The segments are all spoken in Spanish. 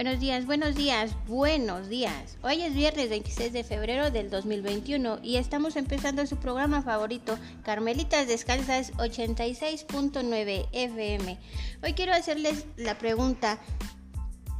Buenos días, buenos días, buenos días. Hoy es viernes 26 de febrero del 2021 y estamos empezando su programa favorito, Carmelitas Descalzas 86.9 FM. Hoy quiero hacerles la pregunta,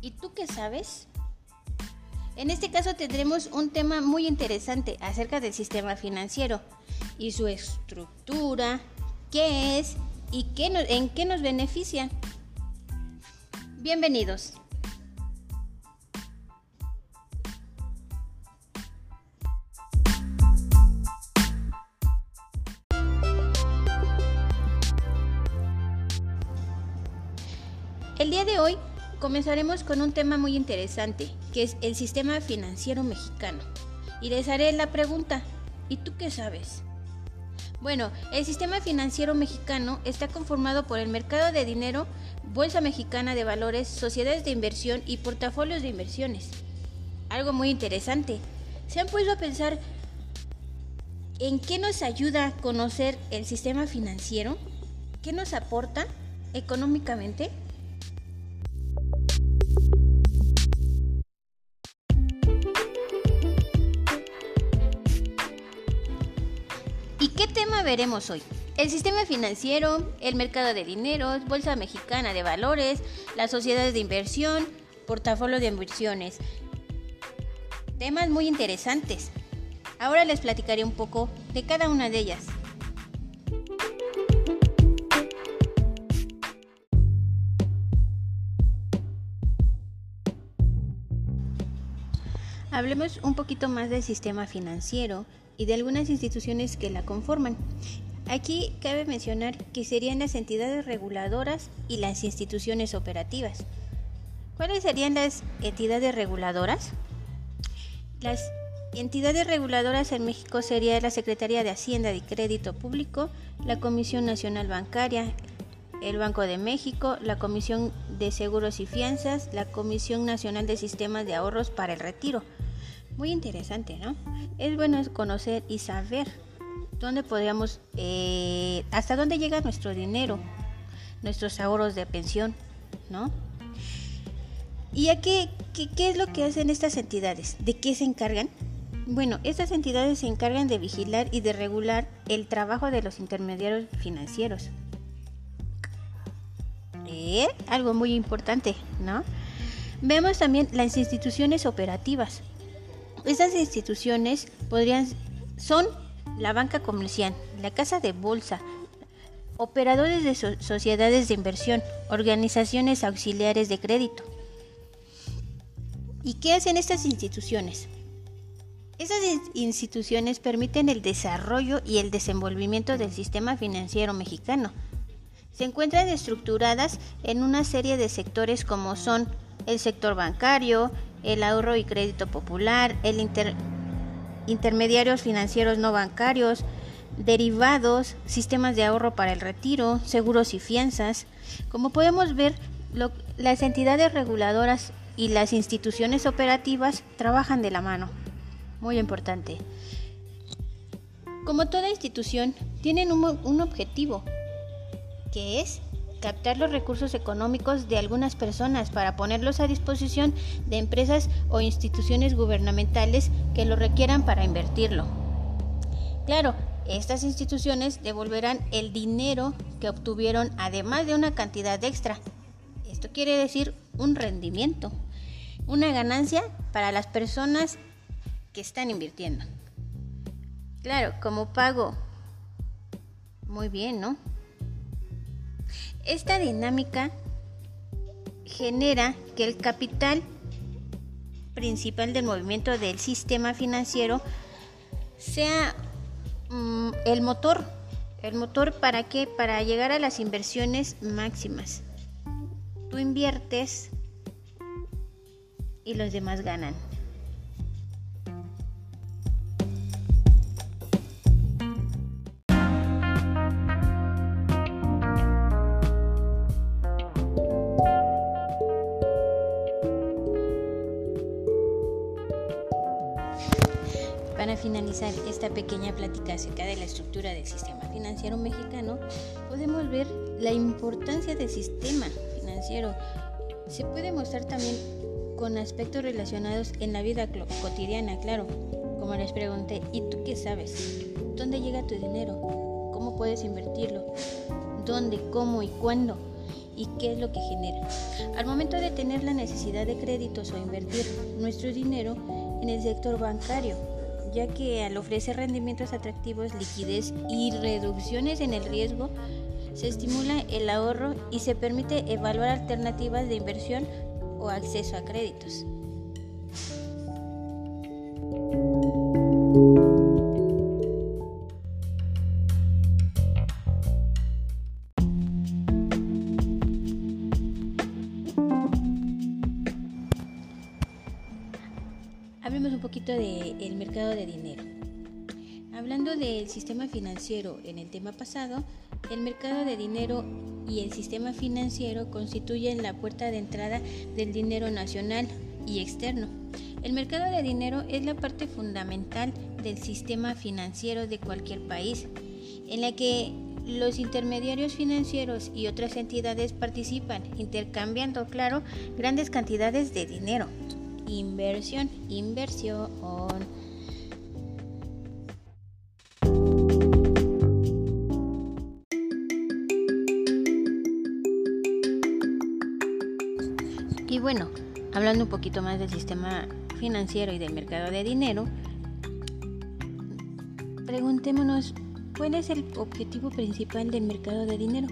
¿y tú qué sabes? En este caso tendremos un tema muy interesante acerca del sistema financiero y su estructura, qué es y qué en qué nos beneficia. Bienvenidos. Comenzaremos con un tema muy interesante, que es el sistema financiero mexicano. Y les haré la pregunta, ¿y tú qué sabes? Bueno, el sistema financiero mexicano está conformado por el mercado de dinero, Bolsa Mexicana de Valores, sociedades de inversión y portafolios de inversiones. Algo muy interesante. ¿Se han puesto a pensar en qué nos ayuda a conocer el sistema financiero? ¿Qué nos aporta económicamente? Veremos hoy? El sistema financiero, el mercado de dinero, Bolsa Mexicana de Valores, las sociedades de inversión, portafolio de inversiones. Temas muy interesantes. Ahora les platicaré un poco de cada una de ellas. Hablemos un poquito más del sistema financiero y de algunas instituciones que la conforman. Aquí cabe mencionar que serían las entidades reguladoras y las instituciones operativas. ¿Cuáles serían las entidades reguladoras? Las entidades reguladoras en México serían la Secretaría de Hacienda y Crédito Público, la Comisión Nacional Bancaria, el Banco de México, la Comisión de Seguros y Fianzas, la Comisión Nacional de Sistemas de Ahorros para el Retiro. Muy interesante, ¿no? Es bueno conocer y saber dónde podríamos, eh, hasta dónde llega nuestro dinero, nuestros ahorros de pensión, ¿no? ¿Y a qué, es lo que hacen estas entidades? ¿De qué se encargan? Bueno, estas entidades se encargan de vigilar y de regular el trabajo de los intermediarios financieros. ¿Eh? Algo muy importante, ¿no? Vemos también las instituciones operativas. Estas instituciones podrían son la banca comercial, la casa de bolsa, operadores de sociedades de inversión, organizaciones auxiliares de crédito. ¿Y qué hacen estas instituciones? Estas instituciones permiten el desarrollo y el desenvolvimiento del sistema financiero mexicano. Se encuentran estructuradas en una serie de sectores como son el sector bancario, el ahorro y crédito popular, el intermediarios financieros no bancarios, derivados, sistemas de ahorro para el retiro, seguros y fianzas. Como podemos ver, las entidades reguladoras y las instituciones operativas trabajan de la mano. Muy importante. Como toda institución, tienen un objetivo, que es captar los recursos económicos de algunas personas para ponerlos a disposición de empresas o instituciones gubernamentales que lo requieran para invertirlo. Claro, estas instituciones devolverán el dinero que obtuvieron además de una cantidad extra. Esto quiere decir un rendimiento, una ganancia para las personas que están invirtiendo. Claro, como pago. Muy bien, ¿no? Esta dinámica genera que el capital principal del movimiento del sistema financiero sea mm, el motor. ¿El motor para qué? Para llegar a las inversiones máximas. Tú inviertes y los demás ganan. Acerca de la estructura del sistema financiero mexicano, podemos ver la importancia del sistema financiero. Se puede mostrar también con aspectos relacionados en la vida cotidiana, claro. Como les pregunté, ¿y tú qué sabes? ¿Dónde llega tu dinero? ¿Cómo puedes invertirlo? ¿Dónde, cómo y cuándo? ¿Y qué es lo que genera? Al momento de tener la necesidad de créditos o invertir nuestro dinero en el sector bancario, ya que al ofrecer rendimientos atractivos, liquidez y reducciones en el riesgo, se estimula el ahorro y se permite evaluar alternativas de inversión o acceso a créditos. Un poquito del mercado de dinero. Hablando del sistema financiero en el tema pasado, el mercado de dinero y el sistema financiero constituyen la puerta de entrada del dinero nacional y externo. El mercado de dinero es la parte fundamental del sistema financiero de cualquier país, en la que los intermediarios financieros y otras entidades participan, intercambiando, claro, grandes cantidades de dinero. Inversión, inversión. Y bueno, hablando un poquito más del sistema financiero y del mercado de dinero, preguntémonos, ¿cuál es el objetivo principal del mercado de dinero?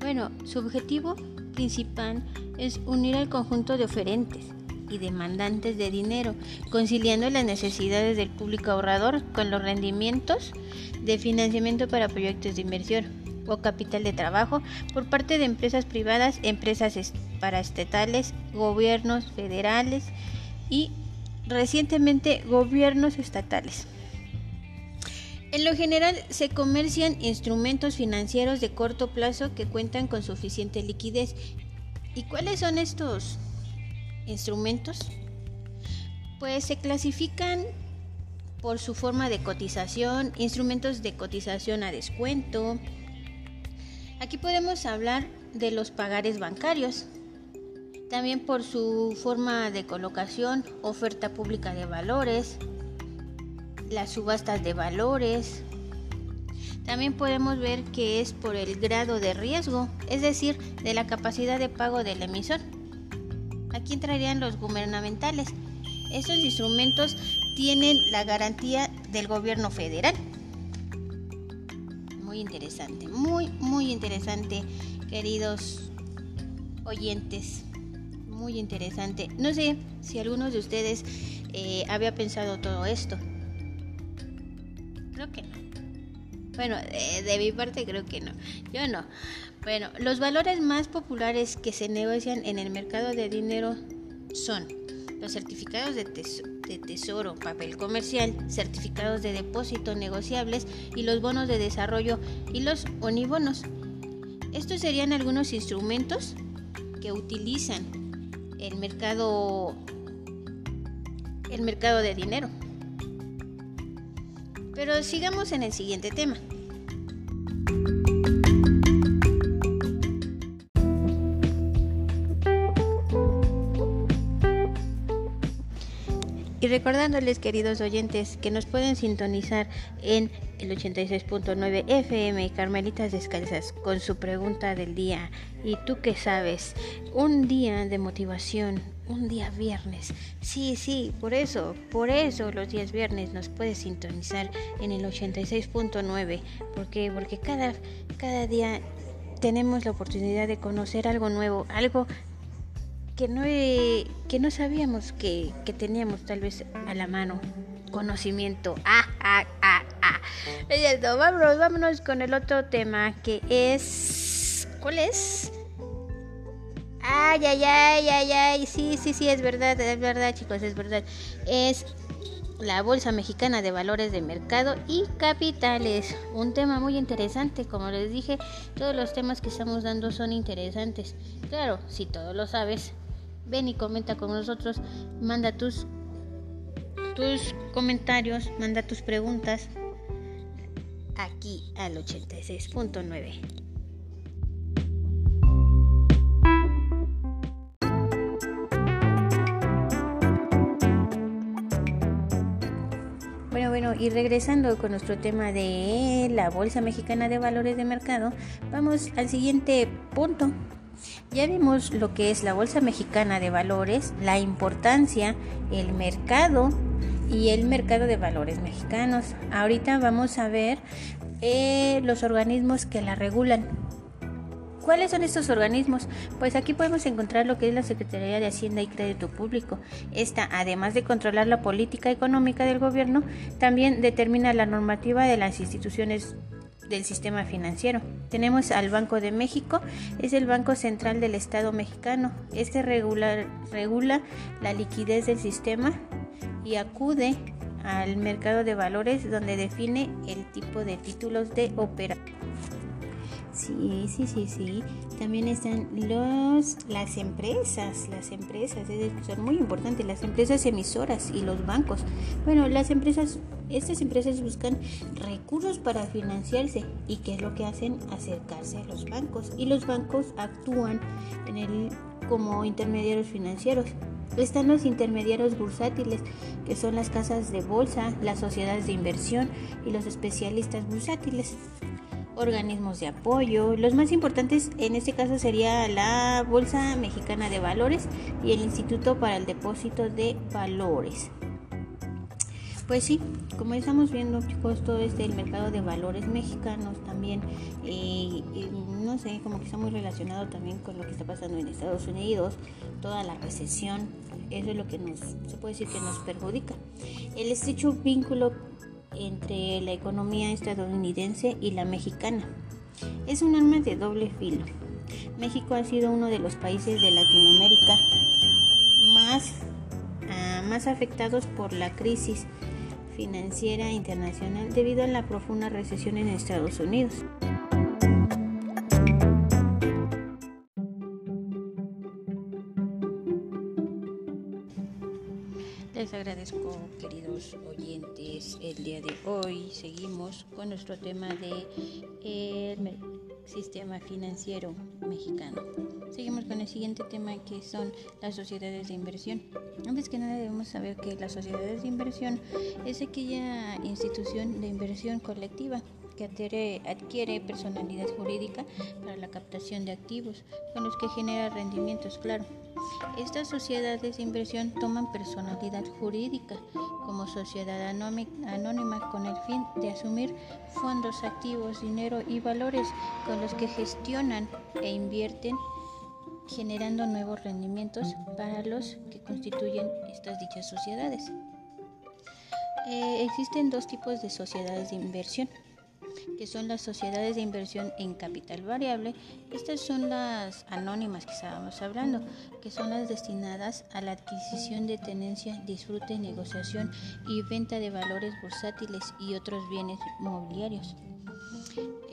Bueno, su objetivo principal es unir al conjunto de oferentes y demandantes de dinero, conciliando las necesidades del público ahorrador con los rendimientos de financiamiento para proyectos de inversión o capital de trabajo por parte de empresas privadas, empresas paraestatales, gobiernos federales y recientemente gobiernos estatales. En lo general se comercian instrumentos financieros de corto plazo que cuentan con suficiente liquidez. ¿Y cuáles son estos instrumentos? Pues se clasifican por su forma de cotización, instrumentos de cotización a descuento, Aquí podemos hablar de los pagares bancarios, también por su forma de colocación, oferta pública de valores, las subastas de valores. También podemos ver que es por el grado de riesgo, es decir, de la capacidad de pago del emisor. Aquí entrarían los gubernamentales. Estos instrumentos tienen la garantía del gobierno federal muy interesante, muy, muy interesante, queridos oyentes. Muy interesante. No sé si algunos de ustedes eh, había pensado todo esto. Creo que no. Bueno, de, mi parte creo que no. Yo no. Bueno, los valores más populares que se negocian en el mercado de dinero son los certificados de, de tesoro, papel comercial, certificados de depósito negociables y los bonos de desarrollo y los onibonos. Estos serían algunos instrumentos que utilizan el mercado el mercado de dinero. Pero sigamos en el siguiente tema. Y recordándoles, queridos oyentes, que nos pueden sintonizar en el 86.9 FM Carmelitas Descalzas con su pregunta del día. ¿Y tú qué sabes? Un día de motivación, un día viernes. Sí, sí, por eso, por eso los días viernes nos puedes sintonizar en el 86.9. ¿Por qué? Porque cada, cada día tenemos la oportunidad de conocer algo nuevo, algo que no, que no sabíamos que, que, teníamos tal vez a la mano conocimiento. Ah, ah, ah, ah. Vámonos, vámonos con el otro tema que es... ¿Cuál es? Ay, ay, ay, ay, ay. Sí, sí, sí, es verdad, es verdad, chicos, es verdad. Es la Bolsa Mexicana de Valores de Mercado y Capitales. Un tema muy interesante, como les dije, todos los temas que estamos dando son interesantes. Claro, si todo lo sabes, Ven y comenta con nosotros, manda tus, tus comentarios, manda tus preguntas aquí al 86.9. Bueno, bueno, y regresando con nuestro tema de la Bolsa Mexicana de Valores de Mercado, vamos al siguiente punto, ya vimos lo que es la Bolsa Mexicana de Valores, la importancia, el mercado y el mercado de valores mexicanos. Ahorita vamos a ver eh, los organismos que la regulan. ¿Cuáles son estos organismos? Pues aquí podemos encontrar lo que es la Secretaría de Hacienda y Crédito Público. Esta, además de controlar la política económica del gobierno, también determina la normativa de las instituciones del sistema financiero. Tenemos al Banco de México, es el Banco Central del Estado mexicano. Este regula, regula la liquidez del sistema y acude al mercado de valores donde define el tipo de títulos de operación. Sí, sí, sí, sí. También están los, las empresas, las empresas, son muy importantes, las empresas emisoras y los bancos. Bueno, las empresas, estas empresas buscan recursos para financiarse y qué es lo que hacen, acercarse a los bancos y los bancos actúan como intermediarios financieros. Están los intermediarios bursátiles, que son las casas de bolsa, las sociedades de inversión y los especialistas bursátiles organismos de apoyo. Los más importantes en este caso sería la Bolsa Mexicana de Valores y el Instituto para el Depósito de Valores. Pues sí, como estamos viendo chicos, todo este el mercado de valores mexicanos también, eh, no sé, como que está muy relacionado también con lo que está pasando en Estados Unidos, toda la recesión, eso es lo que nos, se puede decir que nos perjudica. El estrecho vínculo entre la economía estadounidense y la mexicana. Es un arma de doble filo. México ha sido uno de los países de Latinoamérica más, ah, más afectados por la crisis financiera internacional debido a la profunda recesión en Estados Unidos. Les agradezco, queridos oyentes, el día de hoy seguimos con nuestro tema de el sistema financiero mexicano. Seguimos con el siguiente tema que son las sociedades de inversión. Antes que nada debemos saber que las sociedades de inversión es aquella institución de inversión colectiva que adquiere, personalidad jurídica para la captación de activos, con los que genera rendimientos, claro. Estas sociedades de inversión toman personalidad jurídica como sociedad anónima con el fin de asumir fondos activos, dinero y valores con los que gestionan e invierten generando nuevos rendimientos para los que constituyen estas dichas sociedades. Eh, existen dos tipos de sociedades de inversión que son las sociedades de inversión en capital variable. Estas son las anónimas que estábamos hablando, que son las destinadas a la adquisición de tenencia, disfrute, negociación y venta de valores bursátiles y otros bienes mobiliarios.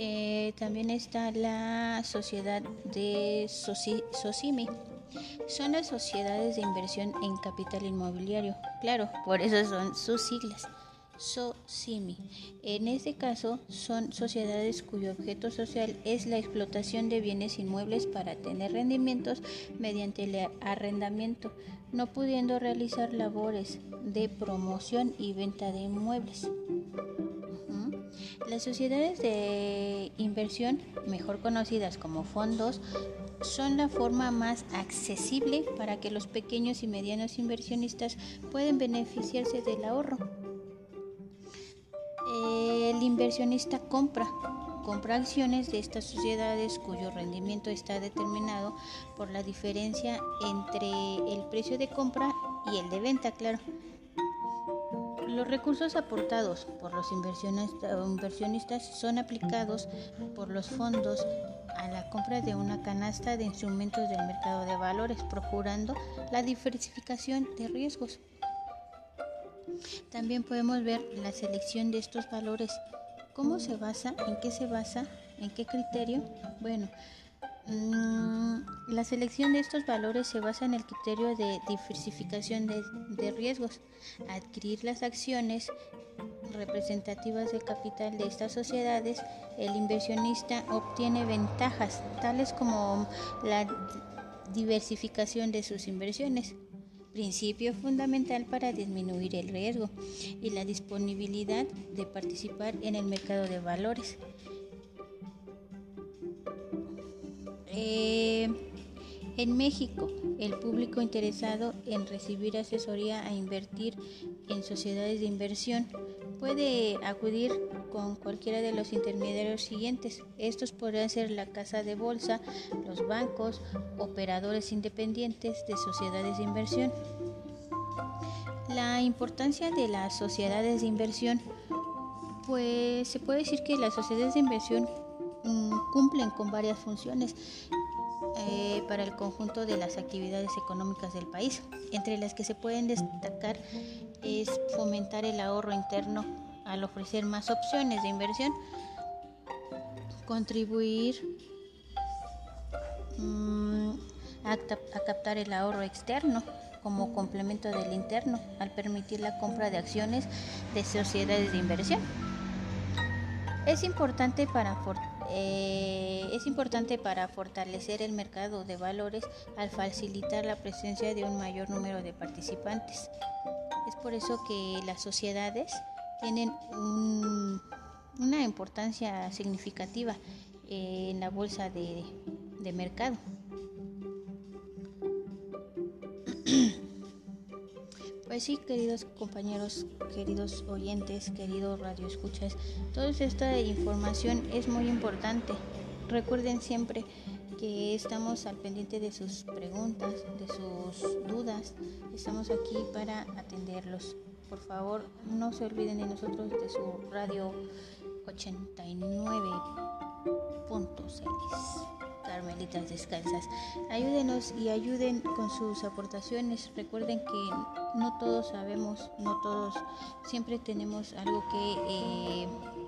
Eh, también está la sociedad de Socimi. Son las sociedades de inversión en capital inmobiliario. Claro, por eso son sus siglas. SOCIMI. En este caso, son sociedades cuyo objeto social es la explotación de bienes inmuebles para tener rendimientos mediante el arrendamiento, no pudiendo realizar labores de promoción y venta de inmuebles. Las sociedades de inversión, mejor conocidas como fondos, son la forma más accesible para que los pequeños y medianos inversionistas puedan beneficiarse del ahorro el inversionista compra compra acciones de estas sociedades cuyo rendimiento está determinado por la diferencia entre el precio de compra y el de venta, claro. Los recursos aportados por los inversionistas son aplicados por los fondos a la compra de una canasta de instrumentos del mercado de valores, procurando la diversificación de riesgos. También podemos ver la selección de estos valores. ¿Cómo se basa? ¿En qué se basa? ¿En qué criterio? Bueno, la selección de estos valores se basa en el criterio de diversificación de, de riesgos. Adquirir las acciones representativas del capital de estas sociedades, el inversionista obtiene ventajas tales como la diversificación de sus inversiones, principio fundamental para disminuir el riesgo y la disponibilidad de participar en el mercado de valores. Eh, en México, el público interesado en recibir asesoría a invertir en sociedades de inversión puede acudir con cualquiera de los intermediarios siguientes. Estos podrían ser la casa de bolsa, los bancos, operadores independientes de sociedades de inversión. La importancia de las sociedades de inversión, pues se puede decir que las sociedades de inversión mm, cumplen con varias funciones eh, para el conjunto de las actividades económicas del país, entre las que se pueden destacar es fomentar el ahorro interno al ofrecer más opciones de inversión, contribuir mm, a, captar el ahorro externo como complemento del interno al permitir la compra de acciones de sociedades de inversión. Es importante para eh, es importante para fortalecer el mercado de valores al facilitar la presencia de un mayor número de participantes. Es por eso que las sociedades tienen una importancia significativa en la bolsa de mercado. Pues sí, queridos compañeros, queridos oyentes, queridos radioescuchas, toda esta información es muy importante. Recuerden siempre que estamos al pendiente de sus preguntas, de sus dudas. Estamos aquí para atenderlos. Por favor, no se olviden de nosotros, de su radio 89.6. Carmelitas Descalzas. Ayúdenos y ayuden con sus aportaciones. Recuerden que no todos sabemos, no todos siempre tenemos algo que eh,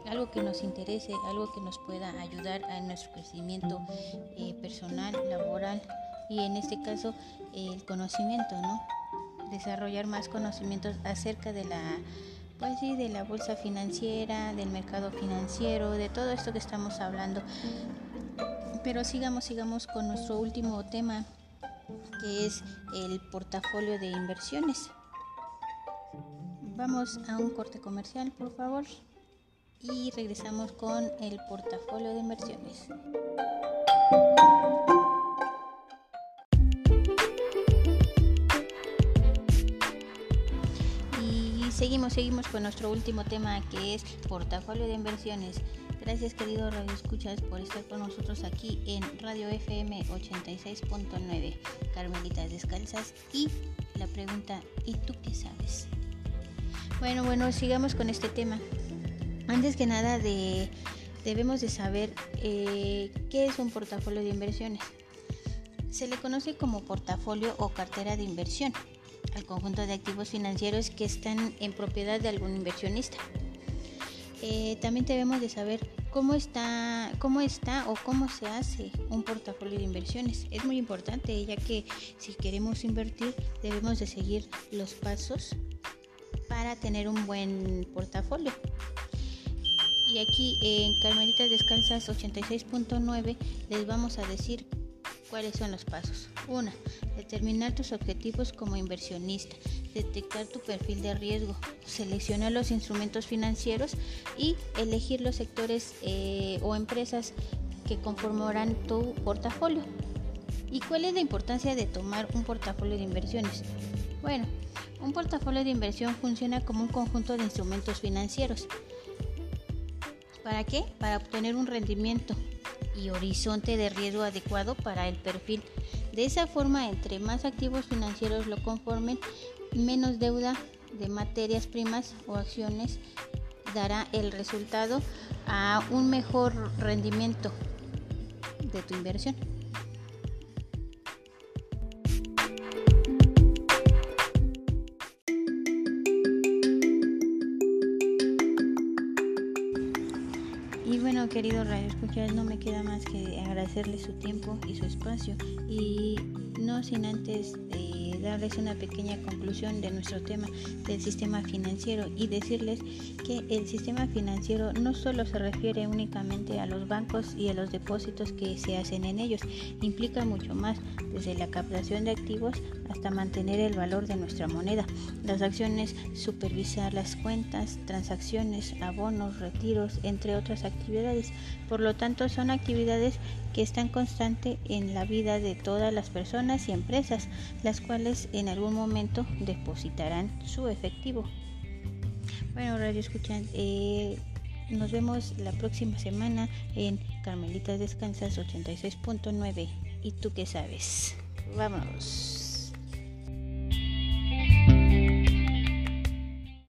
algo que nos interese, algo que nos pueda ayudar a nuestro crecimiento eh, personal, laboral y en este caso el conocimiento, ¿no? Desarrollar más conocimientos acerca de la pues sí, de la bolsa financiera, del mercado financiero, de todo esto que estamos hablando. Pero sigamos, sigamos con nuestro último tema, que es el portafolio de inversiones. Vamos a un corte comercial, por favor, y regresamos con el portafolio de inversiones. Y seguimos, seguimos con nuestro último tema que es portafolio de inversiones. Gracias querido Radio Escuchas por estar con nosotros aquí en Radio FM 86.9 Carmelitas Descalzas y la pregunta ¿y tú qué sabes? Bueno, bueno, sigamos con este tema. Antes que nada de, debemos de saber eh, qué es un portafolio de inversiones. Se le conoce como portafolio o cartera de inversión al conjunto de activos financieros que están en propiedad de algún inversionista. Eh, también debemos de saber cómo está, cómo está o cómo se hace un portafolio de inversiones. Es muy importante ya que si queremos invertir debemos de seguir los pasos para tener un buen portafolio. Y aquí en Carmelitas Descansas 86.9 les vamos a decir cuáles son los pasos. 1. Determinar tus objetivos como inversionista detectar tu perfil de riesgo, seleccionar los instrumentos financieros y elegir los sectores eh, o empresas que conformarán tu portafolio. ¿Y cuál es la importancia de tomar un portafolio de inversiones? Bueno, un portafolio de inversión funciona como un conjunto de instrumentos financieros. ¿Para qué? Para obtener un rendimiento y horizonte de riesgo adecuado para el perfil. De esa forma, entre más activos financieros lo conformen, menos deuda de materias primas o acciones dará el resultado a un mejor rendimiento de tu inversión. Y bueno, querido Radio Escuchas, no me queda más que agradecerle su tiempo y su espacio y no sin antes darles una pequeña conclusión de nuestro tema del sistema financiero y decirles que el sistema financiero no solo se refiere únicamente a los bancos y a los depósitos que se hacen en ellos, implica mucho más, desde la captación de activos hasta mantener el valor de nuestra moneda. Las acciones, supervisar las cuentas, transacciones, abonos, retiros, entre otras actividades. Por lo tanto, son actividades que están constante en la vida de todas las personas y empresas, las cuales en algún momento depositarán su efectivo. Bueno, radio escuchan, eh, nos vemos la próxima semana en Carmelitas Descansas 86.9. ¿Y tú qué sabes? Vámonos.